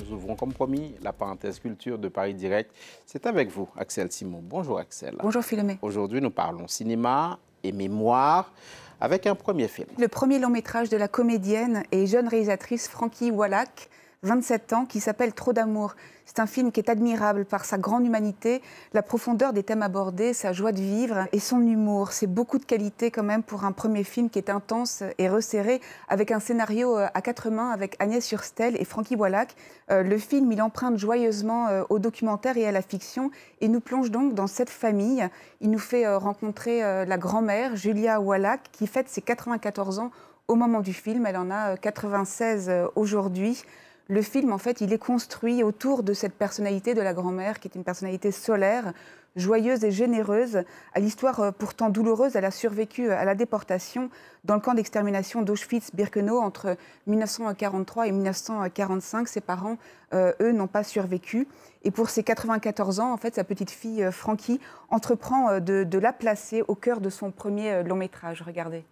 Nous ouvrons comme promis la parenthèse culture de Paris Direct. C'est avec vous, Axel Simon. Bonjour Axel. Bonjour Philomé. Aujourd'hui, nous parlons cinéma et mémoire avec un premier film. Le premier long métrage de la comédienne et jeune réalisatrice Frankie Wallach, 27 ans, qui s'appelle Trop d'amour. C'est un film qui est admirable par sa grande humanité, la profondeur des thèmes abordés, sa joie de vivre et son humour. C'est beaucoup de qualité quand même pour un premier film qui est intense et resserré, avec un scénario euh, à quatre mains avec Agnès Surstel et Frankie Wallach. Euh, le film, il emprunte joyeusement euh, au documentaire et à la fiction et nous plonge donc dans cette famille. Il nous fait rencontrer la grand-mère, Julia Wallach, qui fête ses 94 ans au moment du film. Elle en a 96 aujourd'hui. Le film, en fait, il est construit autour de cette personnalité de la grand-mère, qui est une personnalité solaire, joyeuse et généreuse. À l'histoire euh, pourtant douloureuse, elle a survécu à la déportation dans le camp d'extermination d'Auschwitz-Birkenau entre 1943 et 1945. Ses parents, euh, eux, n'ont pas survécu. Et pour ses 94 ans, en fait, sa petite fille euh, Frankie entreprend de, de la placer au cœur de son premier long métrage. Regardez.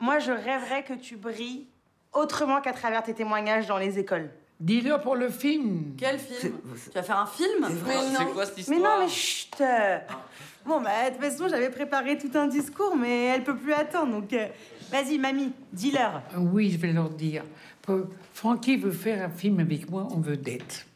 Moi, je rêverais que tu brilles autrement qu'à travers tes témoignages dans les écoles. Dis-le pour le film. Quel film Tu vas faire un film C'est quoi cette histoire Mais non, mais chut Bon, bah, de toute façon, j'avais préparé tout un discours, mais elle peut plus attendre, donc... Euh, vas-y, mamie, dis-leur. Oui, je vais leur dire. Francky veut faire un film avec moi en vedette.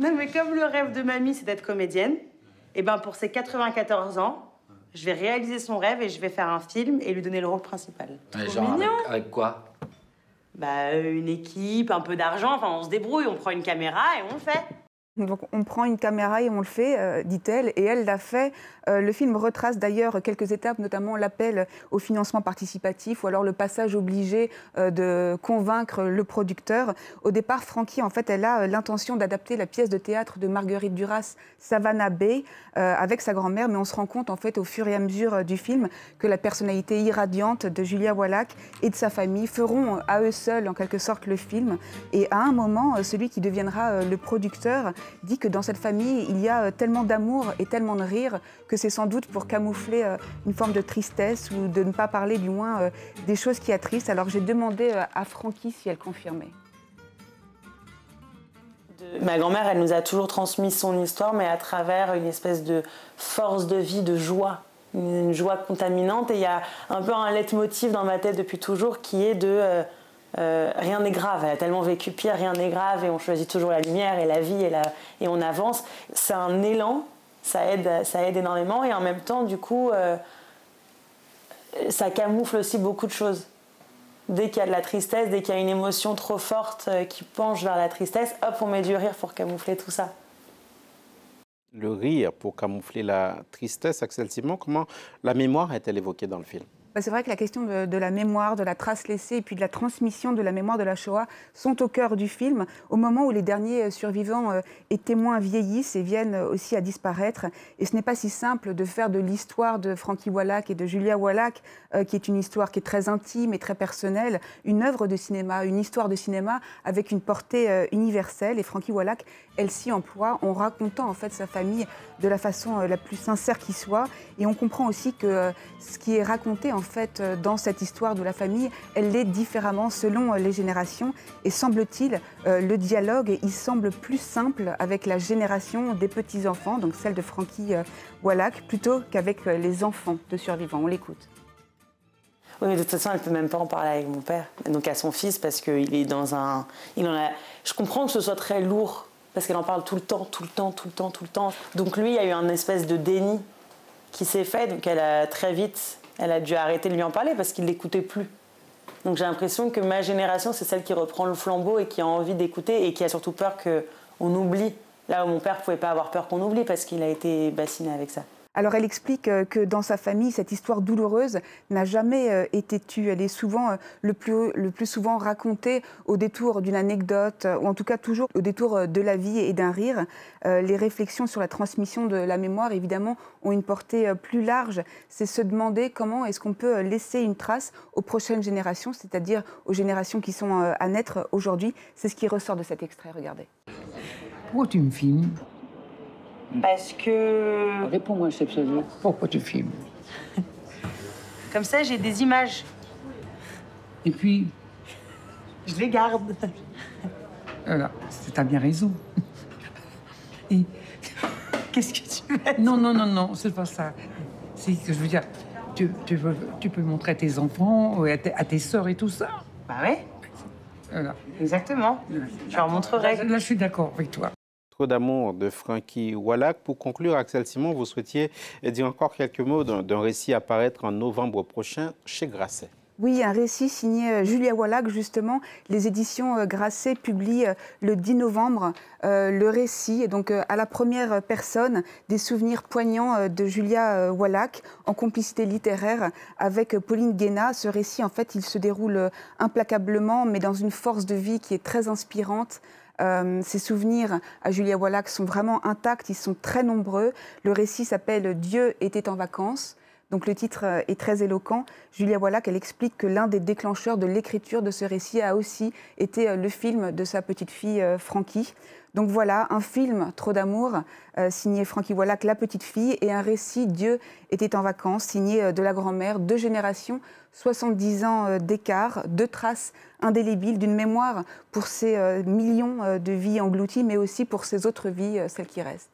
Non, mais comme le rêve de mamie, c'est d'être comédienne, et eh ben pour ses 94 ans, je vais réaliser son rêve et je vais faire un film et lui donner le rôle principal. genre avec, quoi? Bah une équipe, un peu d'argent, enfin on se débrouille, on prend une caméra et on le fait. Donc on prend une caméra et on le fait, euh, dit-elle, et elle l'a fait. Euh, le film retrace d'ailleurs quelques étapes, notamment l'appel au financement participatif ou alors le passage obligé euh, de convaincre le producteur. Au départ, Francky, en fait, elle a l'intention d'adapter la pièce de théâtre de Marguerite Duras, Savannah Bay, avec sa grand-mère, mais on se rend compte, en fait, au fur et à mesure du film, que la personnalité irradiante de Julia Wallach et de sa famille feront à eux seuls, en quelque sorte, le film. Et à un moment, celui qui deviendra le producteur dit que dans cette famille, il y a euh, tellement d'amour et tellement de rire que c'est sans doute pour camoufler euh, une forme de tristesse ou de ne pas parler du moins euh, des choses qui attristent. Alors j'ai demandé à Francky si elle confirmait. Ma grand-mère, elle nous a toujours transmis son histoire, mais à travers une espèce de force de vie, de joie, une joie contaminante. Et il y a un peu un leitmotiv dans ma tête depuis toujours qui est de rien n'est grave. Elle a tellement vécu pire, rien n'est grave, et on choisit toujours la lumière et la vie et, on avance. C'est un élan, ça aide, ça aide énormément, et en même temps, du coup, euh, ça camoufle aussi beaucoup de choses. Dès qu'il y a de la tristesse, dès qu'il y a une émotion trop forte euh, qui penche vers la tristesse, hop, on met du rire pour camoufler tout ça. Le rire pour camoufler la tristesse, Axel Simon, comment la mémoire est-elle évoquée dans le film? C'est vrai que la question de, la mémoire, de la trace laissée et puis de la transmission de la mémoire de la Shoah sont au cœur du film, au moment où les derniers euh, survivants euh, et témoins vieillissent et viennent euh, aussi à disparaître. Et ce n'est pas si simple de faire de l'histoire de Frankie Wallach et de Julia Wallach, qui est une histoire qui est très intime et très personnelle, une œuvre de cinéma, une histoire de cinéma avec une portée universelle. Et Frankie Wallach, elle s'y emploie en racontant en fait sa famille de la façon la plus sincère qui soit. Et on comprend aussi que ce qui est raconté fait, euh, dans cette histoire de la famille, elle l'est différemment selon euh, les générations. Et semble-t-il, euh, le dialogue, il semble plus simple avec la génération des petits-enfants, donc celle de Frankie Wallach, plutôt qu'avec les enfants de survivants. On l'écoute. Oui, mais de toute façon, elle ne peut même pas en parler avec mon père, donc à son fils, parce qu'il est dans un. Il en a... Je comprends que ce soit très lourd, parce qu'elle en parle tout le temps, tout le temps, tout le temps, tout le temps. Donc lui, il y a eu un espèce de déni qui s'est fait, donc elle a très vite elle a dû arrêter de lui en parler parce qu'il l'écoutait plus. Donc j'ai l'impression que ma génération, c'est celle qui reprend le flambeau et qui a envie d'écouter et qui a surtout peur qu'on oublie. Là où mon père pouvait pas avoir peur qu'on oublie parce qu'il a été bassiné avec ça. Alors elle explique euh, que dans sa famille, cette histoire douloureuse n'a jamais euh, été tue. Elle est souvent euh, le plus, le plus souvent racontée au détour d'une anecdote, ou en tout cas toujours au détour de la vie et d'un rire. Les réflexions sur la transmission de la mémoire, évidemment, ont une portée plus large. C'est se demander comment est-ce qu'on peut laisser une trace aux prochaines générations, c'est-à-dire aux générations qui sont à naître aujourd'hui. C'est ce qui ressort de cet extrait. Regardez. Pourquoi tu me filmes? Parce que. Réponds-moi, chef Pourquoi tu filmes? Comme ça, j'ai des images. Et puis, Je les garde. Voilà, t'as bien raison. Et qu'est-ce que tu veux Non, non, non, non, c'est pas ça. C'est que je veux dire, tu, tu, veux- tu peux montrer à tes enfants, à tes, à tes sœurs et tout ça. Bah ouais, Voilà. exactement. Je leur montrerai. Là, je suis d'accord avec toi. D'amour de Frankie Wallach. Pour conclure, Axel Simon, vous souhaitiez dire encore quelques mots d'un récit à en novembre prochain chez Grasset. Oui, un récit signé euh, Julia Wallach, justement. Les éditions euh, Grasset publient euh, le 10 novembre le récit, donc à la première personne, des souvenirs poignants de Julia Wallach en complicité littéraire avec Pauline Guéna. Ce récit, en fait, il se déroule implacablement, mais dans une force de vie qui est très inspirante. Ces souvenirs à Julia Wallach sont vraiment intacts, ils sont très nombreux. Le récit s'appelle Dieu était en vacances. Donc le titre euh, est très éloquent. Julia Wallach, elle explique que l'un des déclencheurs de l'écriture de ce récit a aussi été euh, le film de sa petite fille euh, Frankie. Donc voilà, un film, Trop d'amour, signé Frankie Wallach, La petite fille, et un récit, Dieu était en vacances, signé de la grand-mère, deux générations, 70 ans d'écart, deux traces indélébiles d'une mémoire pour ces millions de vies englouties, mais aussi pour ces autres vies, celles qui restent.